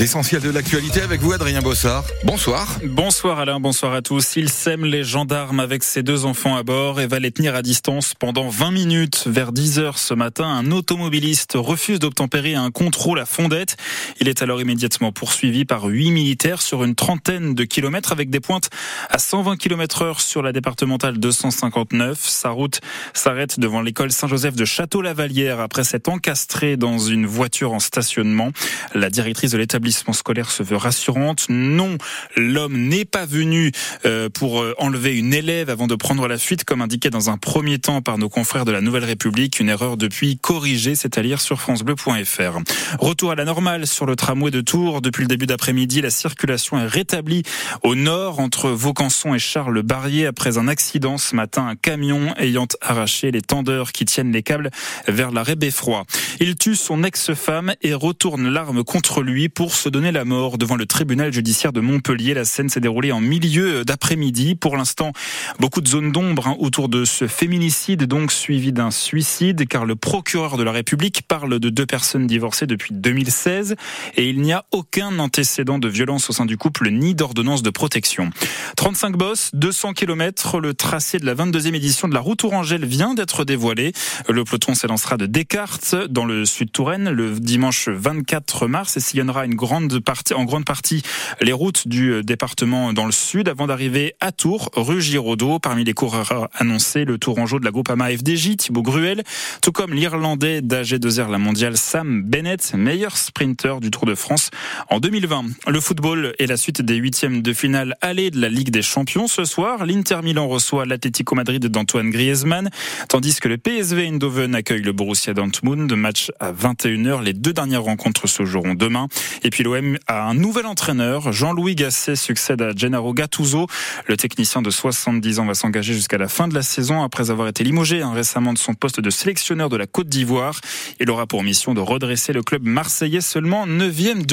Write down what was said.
L'essentiel de l'actualité avec vous, Adrien Bossard. Bonsoir. Bonsoir Alain, bonsoir à tous. Il sème les gendarmes avec ses deux enfants à bord et va les tenir à distance pendant 20 minutes. Vers 10 heures ce matin, un automobiliste refuse d'obtempérer un contrôle à Fondette. Il est alors immédiatement poursuivi par huit militaires sur une trentaine de kilomètres avec des pointes à 120 km heure sur la départementale 259. Sa route s'arrête devant l'école Saint-Joseph de Château-Lavalière après s'être encastré dans une voiture en stationnement. La directrice de l'établissement scolaire se veut rassurante. Non, l'homme n'est pas venu euh, pour euh, enlever une élève avant de prendre la fuite, comme indiqué dans un premier temps par nos confrères de la Nouvelle République. Une erreur depuis corrigée, c'est à lire sur francebleu.fr. Retour à la normale sur le tramway de Tours. Depuis le début d'après-midi, la circulation est rétablie au nord entre Vaucanson et Charles Barrier après un accident ce matin, un camion ayant arraché les tendeurs qui tiennent les câbles vers l'arrêt Beffroi. Il tue son ex-femme et retourne l'arme contre lui pour se donner la mort devant le tribunal judiciaire de Montpellier. La scène s'est déroulée en milieu d'après-midi. Pour l'instant, beaucoup de zones d'ombre hein, autour de ce féminicide, donc suivi d'un suicide, car le procureur de la République parle de deux personnes divorcées depuis 2016 et il n'y a aucun antécédent de violence au sein du couple ni d'ordonnance de protection. 35 bosses, 200 km, le tracé de la 22e édition de la route Tourangelle vient d'être dévoilé. Le peloton s'élancera de Descartes dans le sud Touraine le dimanche 24 mars et sillonnera une grande en grande partie les routes du euh, département dans le sud avant d'arriver à Tours, rue Giraudot. Parmi les coureurs annoncés, le Tourangeau de la Groupama FDJ, Thibaut Gruel, tout comme l'Irlandais d'AG2R La Mondiale, Sam Bennett, meilleur sprinter du Tour de France en 2020. Le football est la suite des huitièmes de finale aller de la Ligue des Champions. Ce soir, l'Inter Milan reçoit l'Atlético Madrid d'Antoine Griezmann, tandis que le PSV Eindhoven accueille le Borussia Dortmund. Match à 21h. Les deux dernières rencontres se joueront demain. Et puis l'OM a un nouvel entraîneur. Jean-Louis Gasset succède à Gennaro Gattuso. Le technicien de 70 ans va s'engager jusqu'à la fin de la saison après avoir été limogé hein, récemment de son poste de sélectionneur de la Côte d'Ivoire. Il aura pour mission de redresser le club marseillais seulement 9e de